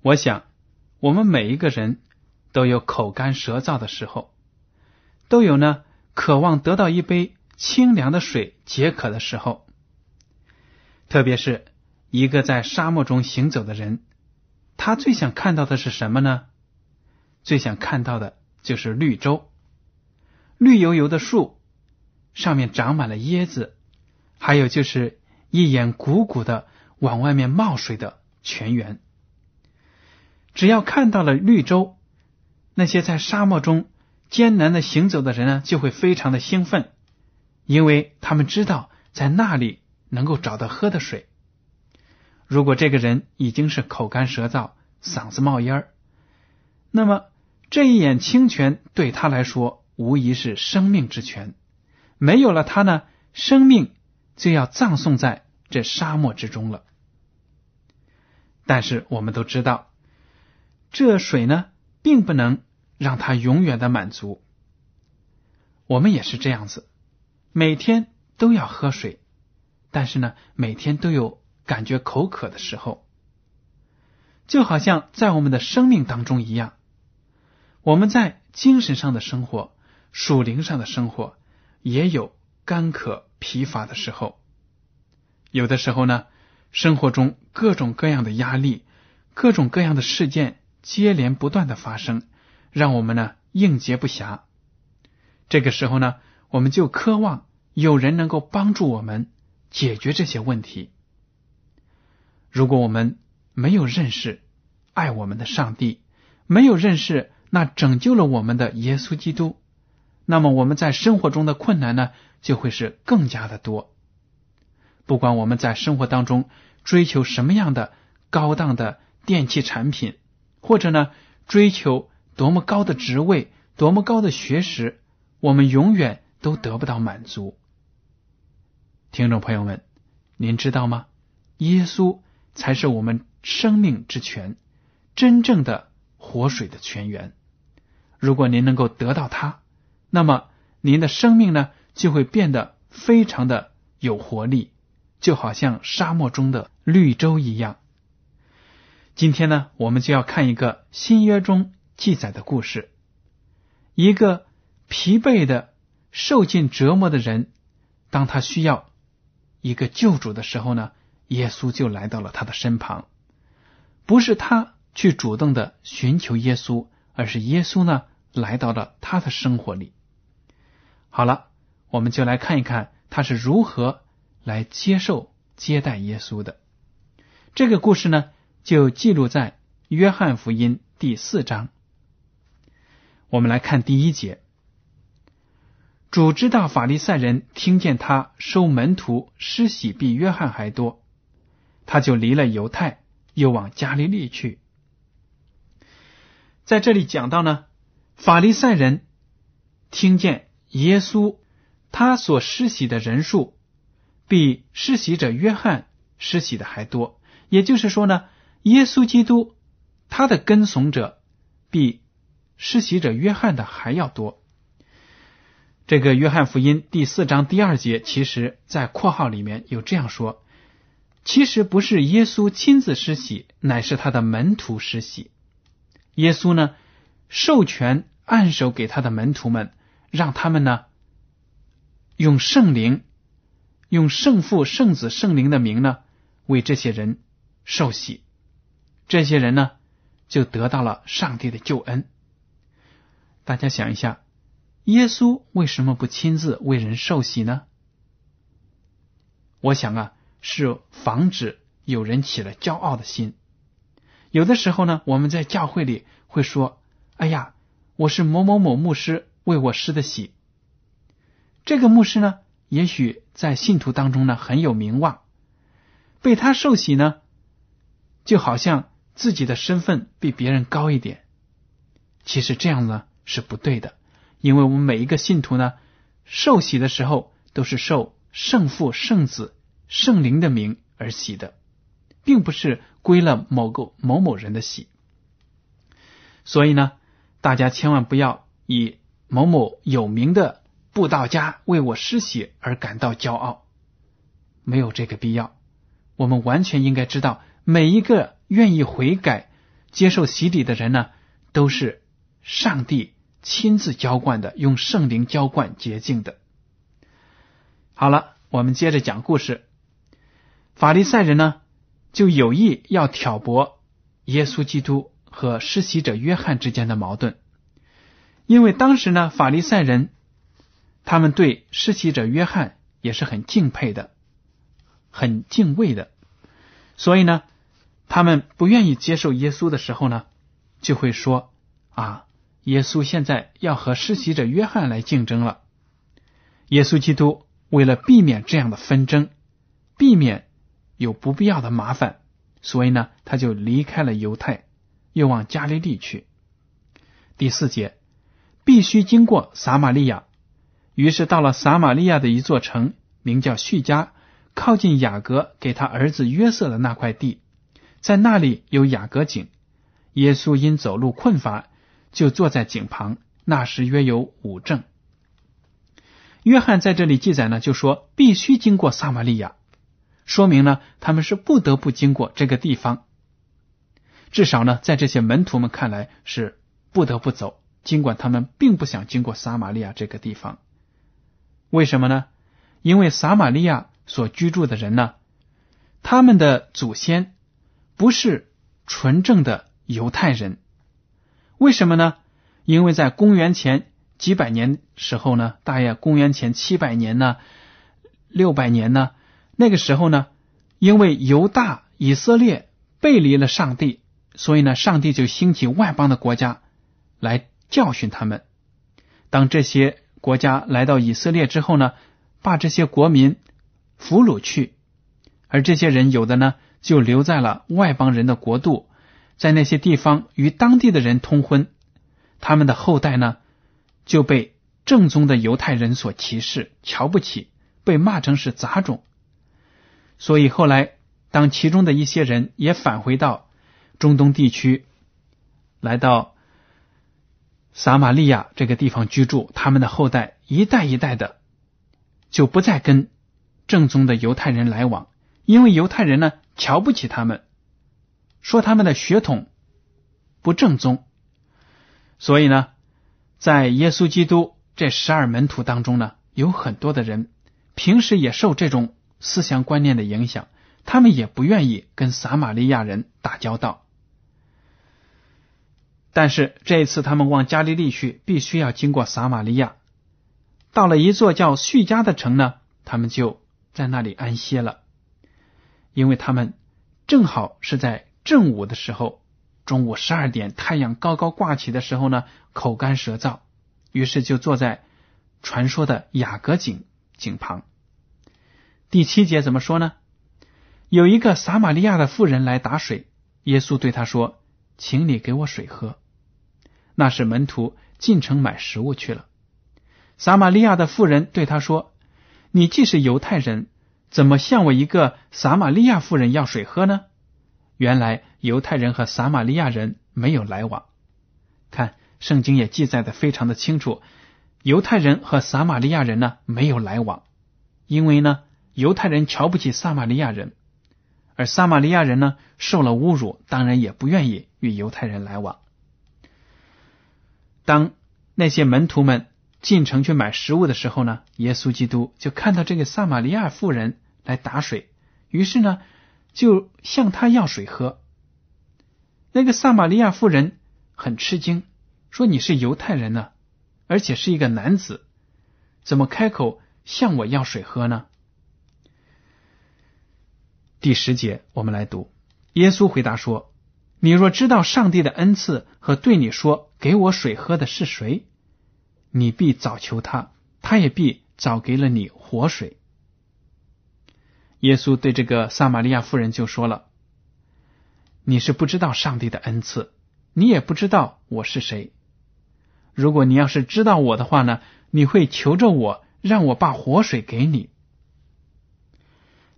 我想，我们每一个人都有口干舌燥的时候，都有呢渴望得到一杯清凉的水解渴的时候。特别是一个在沙漠中行走的人，他最想看到的是什么呢？最想看到的就是绿洲，绿油油的树。上面长满了椰子，还有就是一眼鼓鼓的往外面冒水的泉源。只要看到了绿洲，那些在沙漠中艰难的行走的人呢，就会非常的兴奋，因为他们知道在那里能够找到喝的水。如果这个人已经是口干舌燥、嗓子冒烟儿，那么这一眼清泉对他来说无疑是生命之泉。没有了它呢，生命就要葬送在这沙漠之中了。但是我们都知道，这水呢，并不能让它永远的满足。我们也是这样子，每天都要喝水，但是呢，每天都有感觉口渴的时候，就好像在我们的生命当中一样，我们在精神上的生活、属灵上的生活。也有干渴疲乏的时候，有的时候呢，生活中各种各样的压力、各种各样的事件接连不断的发生，让我们呢应接不暇。这个时候呢，我们就渴望有人能够帮助我们解决这些问题。如果我们没有认识爱我们的上帝，没有认识那拯救了我们的耶稣基督。那么我们在生活中的困难呢，就会是更加的多。不管我们在生活当中追求什么样的高档的电器产品，或者呢追求多么高的职位、多么高的学识，我们永远都得不到满足。听众朋友们，您知道吗？耶稣才是我们生命之泉，真正的活水的泉源。如果您能够得到它，那么您的生命呢，就会变得非常的有活力，就好像沙漠中的绿洲一样。今天呢，我们就要看一个新约中记载的故事：一个疲惫的、受尽折磨的人，当他需要一个救主的时候呢，耶稣就来到了他的身旁。不是他去主动的寻求耶稣，而是耶稣呢来到了他的生活里。好了，我们就来看一看他是如何来接受接待耶稣的。这个故事呢，就记录在约翰福音第四章。我们来看第一节：主知道法利赛人听见他收门徒施洗比约翰还多，他就离了犹太，又往加利利去。在这里讲到呢，法利赛人听见。耶稣他所施洗的人数比施洗者约翰施洗的还多，也就是说呢，耶稣基督他的跟从者比施洗者约翰的还要多。这个约翰福音第四章第二节，其实在括号里面有这样说：其实不是耶稣亲自施洗，乃是他的门徒施洗。耶稣呢，授权按手给他的门徒们，让他们呢用圣灵、用圣父、圣子、圣灵的名呢，为这些人受洗。这些人呢，就得到了上帝的救恩。大家想一下。耶稣为什么不亲自为人受洗呢？我想啊，是防止有人起了骄傲的心。有的时候呢，我们在教会里会说：“哎呀，我是某某某牧师为我施的洗。”这个牧师呢，也许在信徒当中呢很有名望，被他受洗呢，就好像自己的身份比别人高一点。其实这样呢是不对的。因为我们每一个信徒呢，受洗的时候都是受圣父、圣子、圣灵的名而洗的，并不是归了某个某某人的洗。所以呢，大家千万不要以某某有名的布道家为我施洗而感到骄傲，没有这个必要。我们完全应该知道，每一个愿意悔改、接受洗礼的人呢，都是上帝。亲自浇灌的，用圣灵浇灌洁净的。好了，我们接着讲故事。法利赛人呢，就有意要挑拨耶稣基督和施洗者约翰之间的矛盾，因为当时呢，法利赛人他们对施洗者约翰也是很敬佩的，很敬畏的，所以呢，他们不愿意接受耶稣的时候呢，就会说啊。耶稣现在要和施洗者约翰来竞争了。耶稣基督为了避免这样的纷争，避免有不必要的麻烦，所以呢，他就离开了犹太，又往加利利去。第四节，必须经过撒玛利亚，于是到了撒玛利亚的一座城，名叫叙加，靠近雅各给他儿子约瑟的那块地，在那里有雅各井。耶稣因走路困乏。就坐在井旁，那时约有五正。约翰在这里记载呢，就说必须经过撒玛利亚，说明呢他们是不得不经过这个地方。至少呢，在这些门徒们看来是不得不走，尽管他们并不想经过撒玛利亚这个地方。为什么呢？因为撒玛利亚所居住的人呢，他们的祖先不是纯正的犹太人。为什么呢？因为在公元前几百年时候呢，大约公元前七百年呢、六百年呢，那个时候呢，因为犹大、以色列背离了上帝，所以呢，上帝就兴起外邦的国家来教训他们。当这些国家来到以色列之后呢，把这些国民俘虏去，而这些人有的呢，就留在了外邦人的国度。在那些地方与当地的人通婚，他们的后代呢就被正宗的犹太人所歧视、瞧不起，被骂成是杂种。所以后来，当其中的一些人也返回到中东地区，来到撒玛利亚这个地方居住，他们的后代一代一代的就不再跟正宗的犹太人来往，因为犹太人呢瞧不起他们。说他们的血统不正宗，所以呢，在耶稣基督这十二门徒当中呢，有很多的人平时也受这种思想观念的影响，他们也不愿意跟撒玛利亚人打交道。但是这一次他们往加利利去，必须要经过撒玛利亚，到了一座叫叙加的城呢，他们就在那里安歇了，因为他们正好是在。正午的时候，中午十二点，太阳高高挂起的时候呢，口干舌燥，于是就坐在传说的雅各井井旁。第七节怎么说呢？有一个撒玛利亚的妇人来打水，耶稣对他说：“请你给我水喝。”那是门徒进城买食物去了。撒玛利亚的妇人对他说：“你既是犹太人，怎么向我一个撒玛利亚妇人要水喝呢？”原来犹太人和撒玛利亚人没有来往。看，圣经也记载的非常的清楚，犹太人和撒玛利亚人呢没有来往，因为呢犹太人瞧不起撒玛利亚人，而撒玛利亚人呢受了侮辱，当然也不愿意与犹太人来往。当那些门徒们进城去买食物的时候呢，耶稣基督就看到这个撒玛利亚妇人来打水，于是呢就向他要水喝。那个撒玛利亚妇人。很吃惊，说：“你是犹太人呢，而且是一个男子，怎么开口向我要水喝呢？”第十节，我们来读。耶稣回答说：“你若知道上帝的恩赐和对你说‘给我水喝’的是谁，你必早求他，他也必早给了你活水。”耶稣对这个撒玛利亚妇人就说了：“你是不知道上帝的恩赐。”你也不知道我是谁。如果你要是知道我的话呢，你会求着我，让我把活水给你。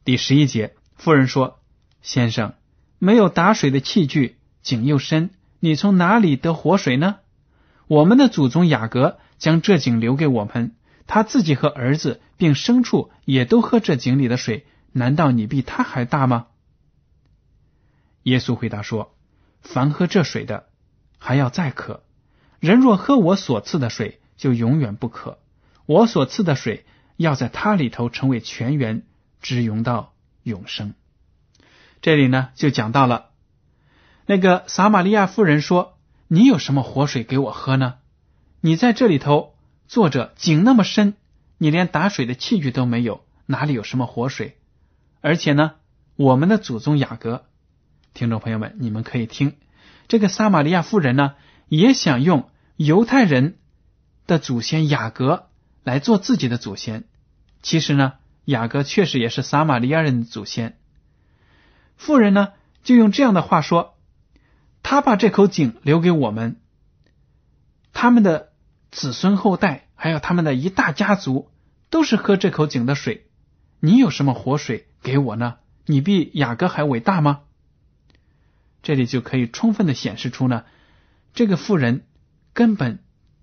第十一节，妇人说：“先生，没有打水的器具，井又深，你从哪里得活水呢？我们的祖宗雅各将这井留给我们，他自己和儿子并牲畜也都喝这井里的水，难道你比他还大吗？”耶稣回答说：“凡喝这水的。”还要再渴，人若喝我所赐的水，就永远不渴。我所赐的水，要在它里头成为泉源，直涌到永生。这里呢，就讲到了那个撒玛利亚妇人说：“你有什么活水给我喝呢？你在这里头坐着，井那么深，你连打水的器具都没有，哪里有什么活水？而且呢，我们的祖宗雅各，听众朋友们，你们可以听。”这个撒玛利亚妇人呢，也想用犹太人的祖先雅各来做自己的祖先。其实呢，雅各确实也是撒玛利亚人的祖先。妇人呢，就用这样的话说：“他把这口井留给我们，他们的子孙后代，还有他们的一大家族，都是喝这口井的水。你有什么活水给我呢？你比雅各还伟大吗？”这里就可以充分的显示出呢，这个妇人根本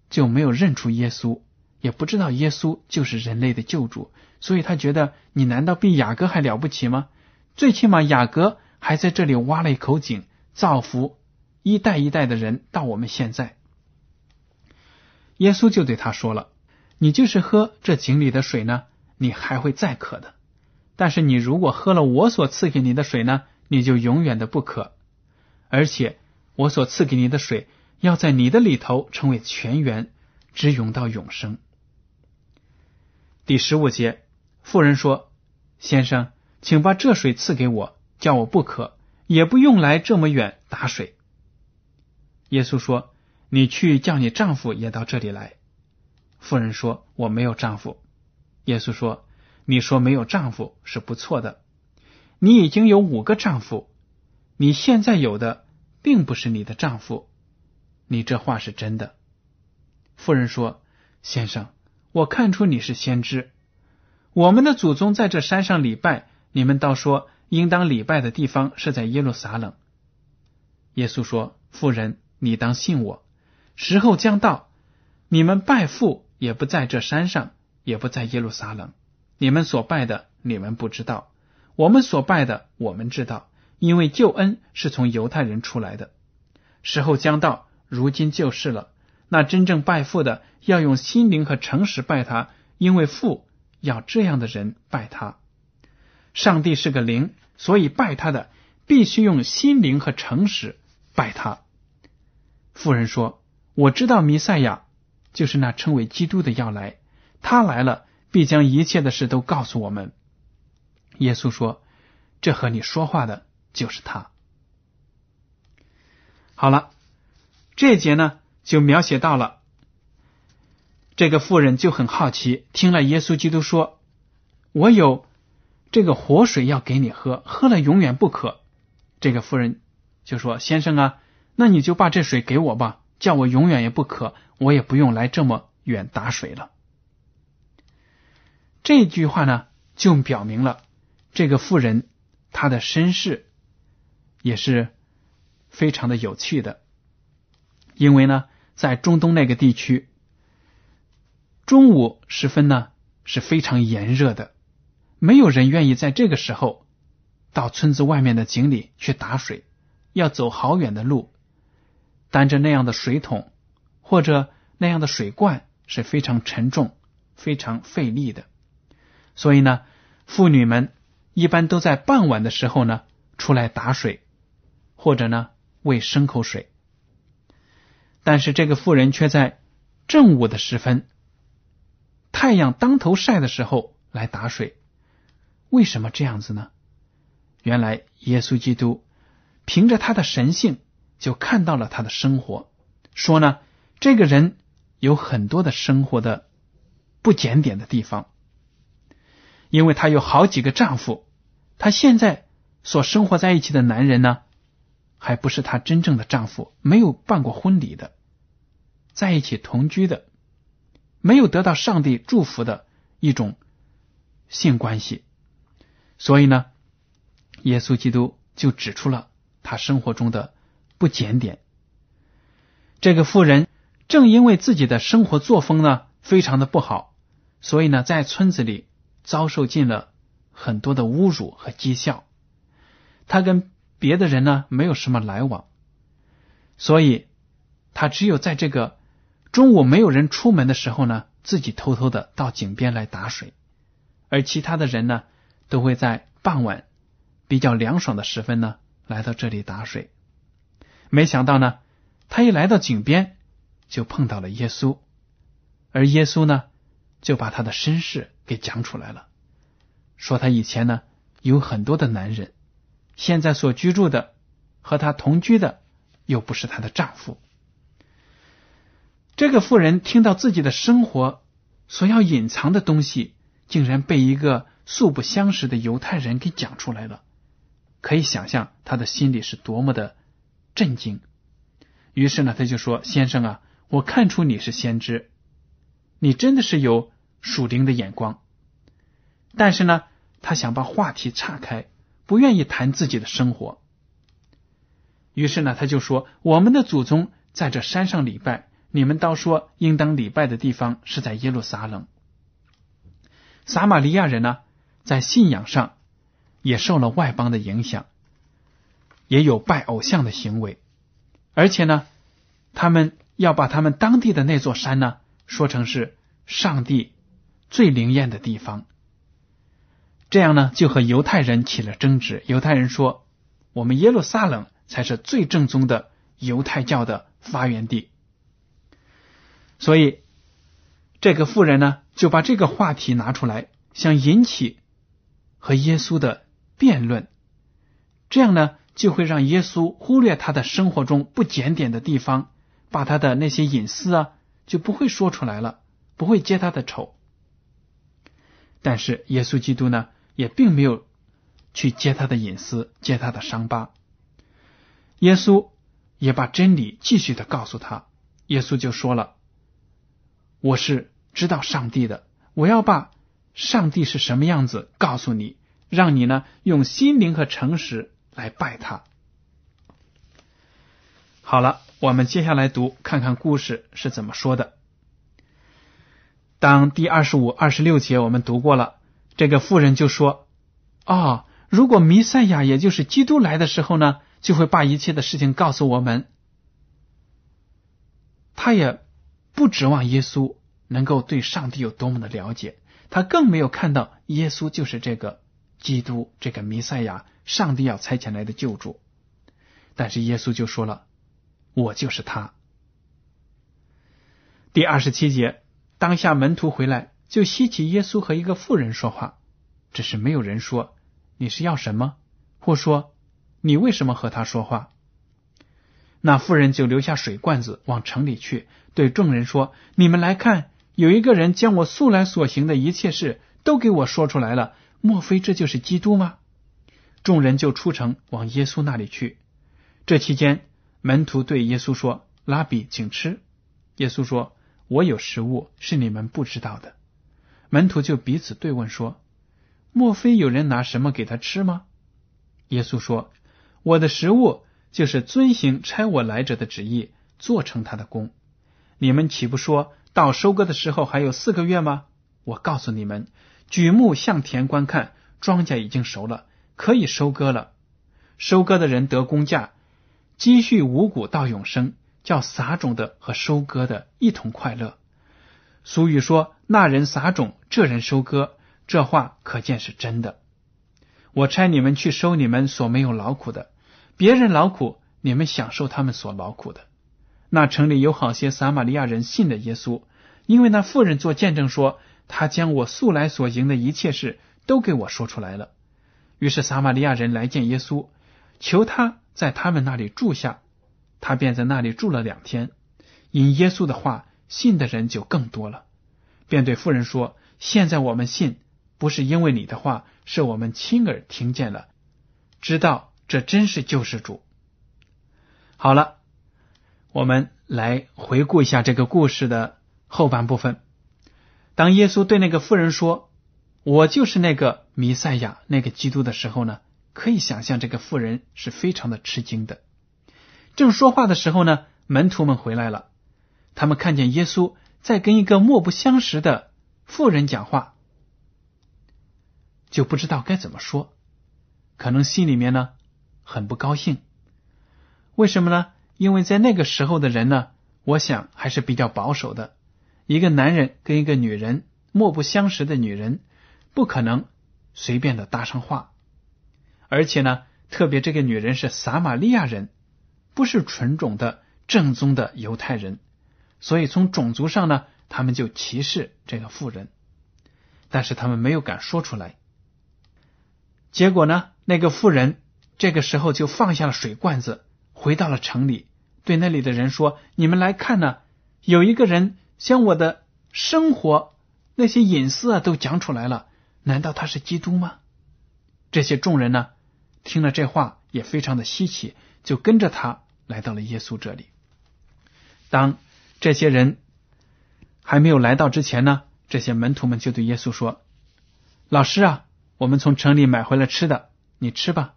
就没有认出耶稣，也不知道耶稣就是人类的救主，所以他觉得你难道比雅各还了不起吗？最起码雅各还在这里挖了一口井，造福一代一代的人，到我们现在，耶稣就对他说了：“你就是喝这井里的水呢，你还会再渴的；但是你如果喝了我所赐给你的水呢，你就永远的不渴。”而且我所赐给你的水，要在你的里头成为泉源，直涌到永生。第十五节，妇人说：“先生，请把这水赐给我，叫我不渴，也不用来这么远打水。”耶稣说：“你去叫你丈夫也到这里来。”妇人说：“我没有丈夫。”耶稣说：“你说没有丈夫是不错的，你已经有五个丈夫。”你现在有的并不是你的丈夫，你这话是真的。妇人说：“先生，我看出你是先知。我们的祖宗在这山上礼拜，你们倒说应当礼拜的地方是在耶路撒冷。”耶稣说：“妇人，你当信我，时候将到，你们拜父也不在这山上，也不在耶路撒冷。你们所拜的，你们不知道；我们所拜的，我们知道。”因为救恩是从犹太人出来的，时候将到，如今就是了。那真正拜父的，要用心灵和诚实拜他，因为父要这样的人拜他。上帝是个灵，所以拜他的必须用心灵和诚实拜他。妇人说：“我知道弥赛亚就是那称为基督的要来，他来了，必将一切的事都告诉我们。”耶稣说：“这和你说话的。”就是他。好了，这节呢就描写到了这个妇人就很好奇，听了耶稣基督说：“我有这个活水要给你喝，喝了永远不渴。”这个妇人就说：“先生啊，那你就把这水给我吧，叫我永远也不渴，我也不用来这么远打水了。”这句话呢，就表明了这个妇人她的身世。也是非常的有趣的，因为呢，在中东那个地区，中午时分呢是非常炎热的，没有人愿意在这个时候到村子外面的井里去打水，要走好远的路，担着那样的水桶或者那样的水罐是非常沉重、非常费力的，所以呢，妇女们一般都在傍晚的时候呢出来打水。或者呢，喂牲口水。但是这个妇人却在正午的时分，太阳当头晒的时候来打水。为什么这样子呢？原来耶稣基督凭着他的神性，就看到了他的生活，说呢，这个人有很多的生活的不检点的地方，因为他有好几个丈夫，他现在所生活在一起的男人呢。还不是她真正的丈夫，没有办过婚礼的，在一起同居的，没有得到上帝祝福的一种性关系。所以呢，耶稣基督就指出了他生活中的不检点。这个妇人正因为自己的生活作风呢非常的不好，所以呢在村子里遭受尽了很多的侮辱和讥笑。他跟。别的人呢没有什么来往，所以他只有在这个中午没有人出门的时候呢，自己偷偷的到井边来打水，而其他的人呢都会在傍晚比较凉爽的时分呢来到这里打水。没想到呢，他一来到井边就碰到了耶稣，而耶稣呢就把他的身世给讲出来了，说他以前呢有很多的男人。现在所居住的和他同居的又不是她的丈夫。这个妇人听到自己的生活所要隐藏的东西，竟然被一个素不相识的犹太人给讲出来了，可以想象他的心里是多么的震惊。于是呢，他就说：“先生啊，我看出你是先知，你真的是有属灵的眼光。”但是呢，他想把话题岔开。不愿意谈自己的生活，于是呢，他就说：“我们的祖宗在这山上礼拜，你们倒说应当礼拜的地方是在耶路撒冷。撒玛利亚人呢，在信仰上也受了外邦的影响，也有拜偶像的行为，而且呢，他们要把他们当地的那座山呢，说成是上帝最灵验的地方。”这样呢，就和犹太人起了争执。犹太人说：“我们耶路撒冷才是最正宗的犹太教的发源地。”所以，这个妇人呢，就把这个话题拿出来，想引起和耶稣的辩论。这样呢，就会让耶稣忽略他的生活中不检点的地方，把他的那些隐私啊，就不会说出来了，不会揭他的丑。但是耶稣基督呢？也并没有去揭他的隐私，揭他的伤疤。耶稣也把真理继续的告诉他。耶稣就说了：“我是知道上帝的，我要把上帝是什么样子告诉你，让你呢用心灵和诚实来拜他。”好了，我们接下来读，看看故事是怎么说的。当第二十五、二十六节我们读过了。这个妇人就说：“啊，如果弥赛亚，也就是基督来的时候呢，就会把一切的事情告诉我们。他也不指望耶稣能够对上帝有多么的了解，他更没有看到耶稣就是这个基督，这个弥赛亚，上帝要差遣来的救主。但是耶稣就说了：‘我就是他。’第二十七节，当下门徒回来。”就稀奇耶稣和一个妇人说话，只是没有人说你是要什么，或说你为什么和他说话。那妇人就留下水罐子往城里去，对众人说：“你们来看，有一个人将我素来所行的一切事都给我说出来了。莫非这就是基督吗？”众人就出城往耶稣那里去。这期间，门徒对耶稣说：“拉比，请吃。”耶稣说：“我有食物是你们不知道的。”门徒就彼此对问说：“莫非有人拿什么给他吃吗？”耶稣说：“我的食物就是遵行差我来者的旨意，做成他的工。你们岂不说到收割的时候还有四个月吗？我告诉你们，举目向田观看，庄稼已经熟了，可以收割了。收割的人得工价，积蓄五谷到永生，叫撒种的和收割的一同快乐。俗语说：“那人撒种，这人收割。”这话可见是真的。我差你们去收你们所没有劳苦的，别人劳苦，你们享受他们所劳苦的。那城里有好些撒玛利亚人信了耶稣，因为那妇人做见证说。他将我素来所行的一切事都给我说出来了。于是撒玛利亚人来见耶稣，求他在他们那里住下。他便在那里住了两天。因耶稣的话，信的人就更多了。便对妇人说：“现在我们信，不是因为你的话，是我们亲耳听见了，知道这真是救世主。”好了，我们来回顾一下这个故事的后半部分。当耶稣对那个妇人说：“我就是那个弥赛亚，那个基督”的时候呢，可以想象这个妇人是非常的吃惊的。正说话的时候呢，门徒们回来了，他们看见耶稣在跟一个莫不相识的妇人讲话，就不知道该怎么说，可能心里面呢很不高兴。为什么呢？因为在那个时候的人呢，我想还是比较保守的。一个男人跟一个女人莫不相识的女人，不可能随便的搭上话，而且呢，特别这个女人是撒玛利亚人，不是纯种的正宗的犹太人，所以从种族上呢，他们就歧视这个妇人，但是他们没有敢说出来。结果呢，那个妇人这个时候就放下了水罐子，回到了城里，对那里的人说：“你们来看呢，有一个人。”将我的生活那些隐私啊都讲出来了，难道他是基督吗？这些众人呢，听了这话也非常的稀奇，就跟着他来到了耶稣这里。当这些人还没有来到之前呢，这些门徒们就对耶稣说：“老师啊，我们从城里买回来吃的，你吃吧。”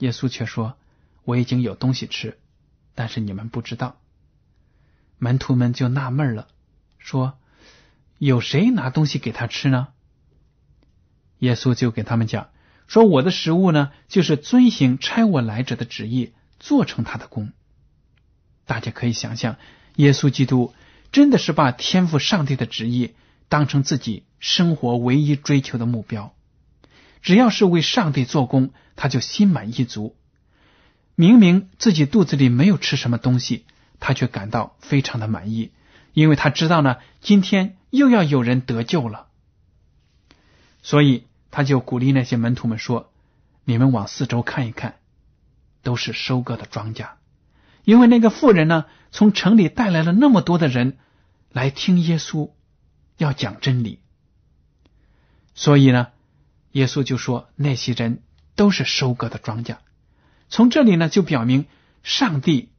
耶稣却说：“我已经有东西吃，但是你们不知道。”门徒们就纳闷了。说：“有谁拿东西给他吃呢？”耶稣就给他们讲说：“我的食物呢，就是遵行差我来者的旨意，做成他的功。”大家可以想象，耶稣基督真的是把天赋上帝的旨意当成自己生活唯一追求的目标。只要是为上帝做工，他就心满意足。明明自己肚子里没有吃什么东西，他却感到非常的满意。因为他知道呢，今天又要有人得救了，所以他就鼓励那些门徒们说：“你们往四周看一看，都是收割的庄稼。因为那个妇人呢，从城里带来了那么多的人来听耶稣要讲真理，所以呢，耶稣就说那些人都是收割的庄稼。从这里呢，就表明上帝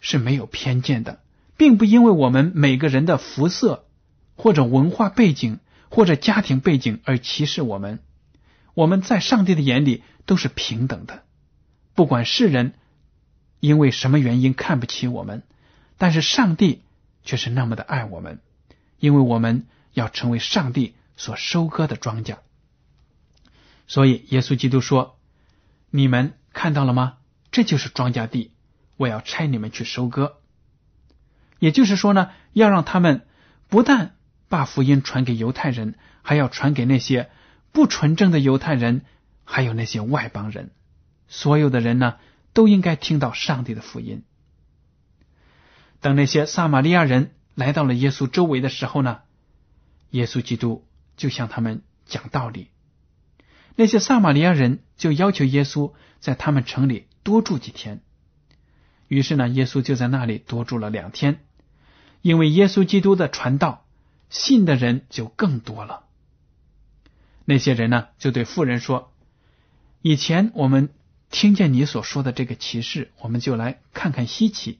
是没有偏见的。”并不因为我们每个人的肤色或者文化背景或者家庭背景而歧视我们，我们在上帝的眼里都是平等的。不管世人因为什么原因看不起我们，但是上帝却是那么的爱我们，因为我们要成为上帝所收割的庄稼。所以耶稣基督说：“你们看到了吗？这就是庄稼地，我要差你们去收割。”也就是说呢，要让他们不但把福音传给犹太人，还要传给那些不纯正的犹太人，还有那些外邦人。所有的人呢，都应该听到上帝的福音。等那些撒玛利亚人来到了耶稣周围的时候呢，耶稣基督就向他们讲道理。那些撒玛利亚人就要求耶稣在他们城里多住几天。于是呢，耶稣就在那里多住了两天。因为耶稣基督的传道，信的人就更多了。那些人呢，就对妇人说：“以前我们听见你所说的这个启示，我们就来看看稀奇。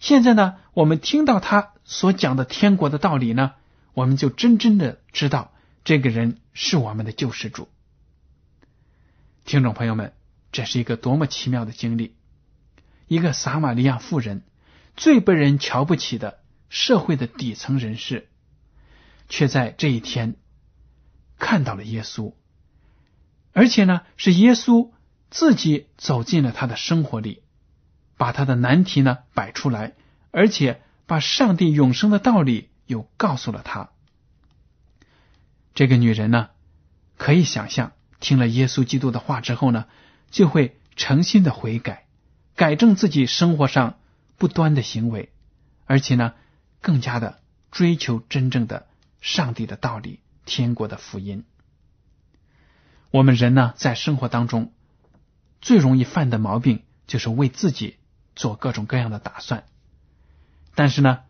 现在呢，我们听到他所讲的天国的道理呢，我们就真真的知道这个人是我们的救世主。”听众朋友们，这是一个多么奇妙的经历！一个撒玛利亚妇人，最被人瞧不起的社会的底层人士，却在这一天看到了耶稣，而且呢，是耶稣自己走进了他的生活里，把他的难题呢摆出来，而且把上帝永生的道理又告诉了他。这个女人呢，可以想象，听了耶稣基督的话之后呢，就会诚心的悔改，改正自己生活上不端的行为，而且呢，更加的追求真正的上帝的道理、天国的福音。我们人呢，在生活当中最容易犯的毛病，就是为自己做各种各样的打算。但是呢，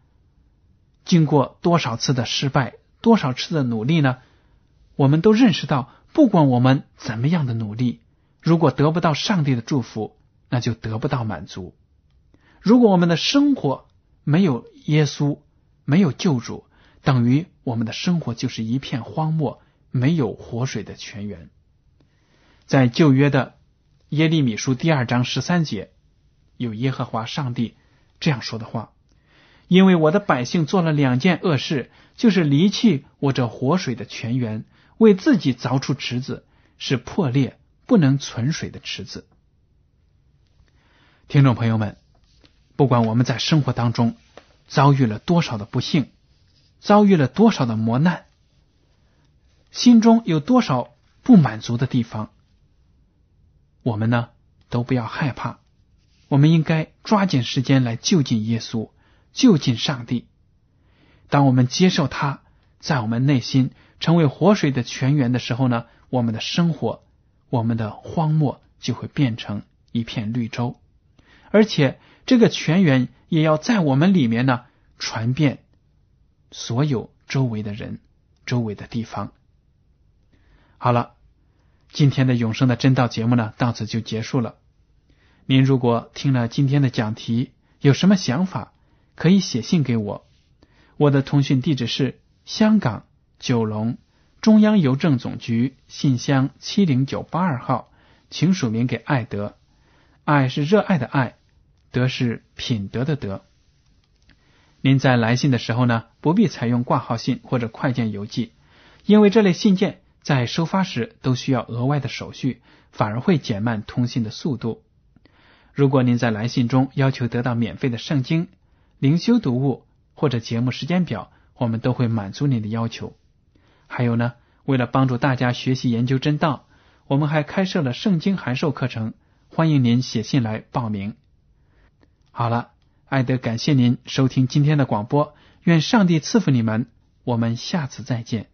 经过多少次的失败，多少次的努力呢？我们都认识到，不管我们怎么样的努力，如果得不到上帝的祝福，那就得不到满足。如果我们的生活没有耶稣，没有救主，等于我们的生活就是一片荒漠，没有活水的泉源。在旧约的耶利米书第二章十三节，有耶和华上帝这样说的话：“因为我的百姓做了两件恶事，就是离弃我这活水的泉源。”为自己凿出池子，是破裂不能存水的池子。听众朋友们，不管我们在生活当中遭遇了多少的不幸，遭遇了多少的磨难，心中有多少不满足的地方，我们呢都不要害怕，我们应该抓紧时间来就近耶稣，就近上帝。当我们接受他在我们内心。成为活水的泉源的时候呢，我们的生活，我们的荒漠就会变成一片绿洲，而且这个泉源也要在我们里面呢传遍所有周围的人、周围的地方。好了，今天的永生的真道节目呢到此就结束了。您如果听了今天的讲题，有什么想法，可以写信给我，我的通讯地址是香港。九龙中央邮政总局信箱七零九八二号，请署名给爱德。爱是热爱的爱，德是品德的德。您在来信的时候呢，不必采用挂号信或者快件邮寄，因为这类信件在收发时都需要额外的手续，反而会减慢通信的速度。如果您在来信中要求得到免费的圣经、灵修读物或者节目时间表，我们都会满足您的要求。还有呢，为了帮助大家学习研究真道，我们还开设了圣经函授课程，欢迎您写信来报名。好了，爱德感谢您收听今天的广播，愿上帝赐福你们，我们下次再见。